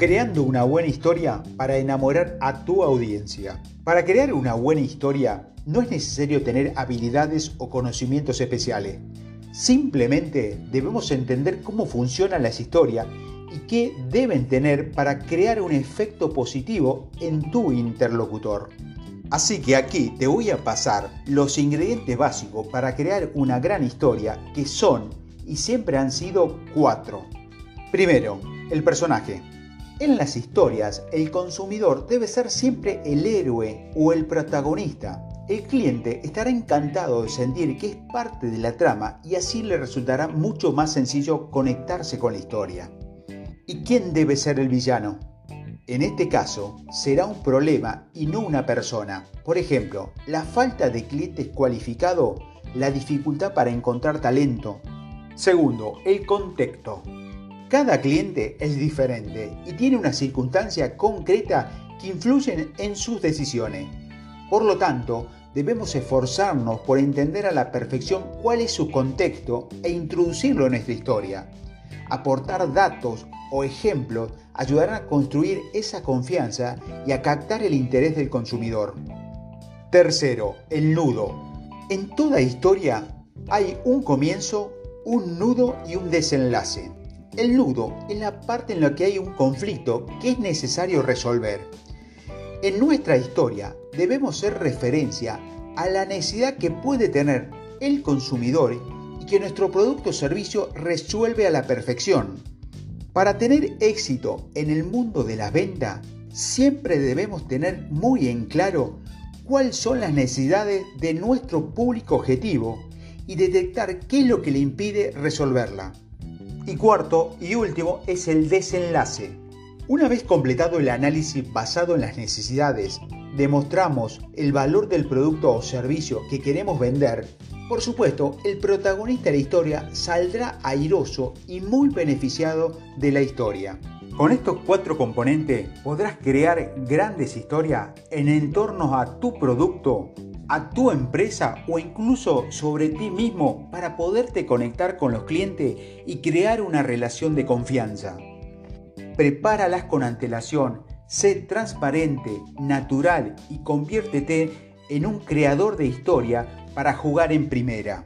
Creando una buena historia para enamorar a tu audiencia. Para crear una buena historia no es necesario tener habilidades o conocimientos especiales. Simplemente debemos entender cómo funcionan las historias y qué deben tener para crear un efecto positivo en tu interlocutor. Así que aquí te voy a pasar los ingredientes básicos para crear una gran historia que son y siempre han sido cuatro. Primero, el personaje. En las historias, el consumidor debe ser siempre el héroe o el protagonista. El cliente estará encantado de sentir que es parte de la trama y así le resultará mucho más sencillo conectarse con la historia. ¿Y quién debe ser el villano? En este caso, será un problema y no una persona. Por ejemplo, la falta de clientes cualificados, la dificultad para encontrar talento. Segundo, el contexto. Cada cliente es diferente y tiene una circunstancia concreta que influyen en sus decisiones. Por lo tanto, debemos esforzarnos por entender a la perfección cuál es su contexto e introducirlo en nuestra historia. Aportar datos o ejemplos ayudarán a construir esa confianza y a captar el interés del consumidor. Tercero, el nudo. En toda historia hay un comienzo, un nudo y un desenlace. El nudo es la parte en la que hay un conflicto que es necesario resolver. En nuestra historia debemos ser referencia a la necesidad que puede tener el consumidor y que nuestro producto o servicio resuelve a la perfección. Para tener éxito en el mundo de la venta, siempre debemos tener muy en claro cuáles son las necesidades de nuestro público objetivo y detectar qué es lo que le impide resolverla. Y cuarto y último es el desenlace. Una vez completado el análisis basado en las necesidades, demostramos el valor del producto o servicio que queremos vender, por supuesto, el protagonista de la historia saldrá airoso y muy beneficiado de la historia. Con estos cuatro componentes podrás crear grandes historias en entorno a tu producto a tu empresa o incluso sobre ti mismo para poderte conectar con los clientes y crear una relación de confianza. Prepáralas con antelación, sé transparente, natural y conviértete en un creador de historia para jugar en primera.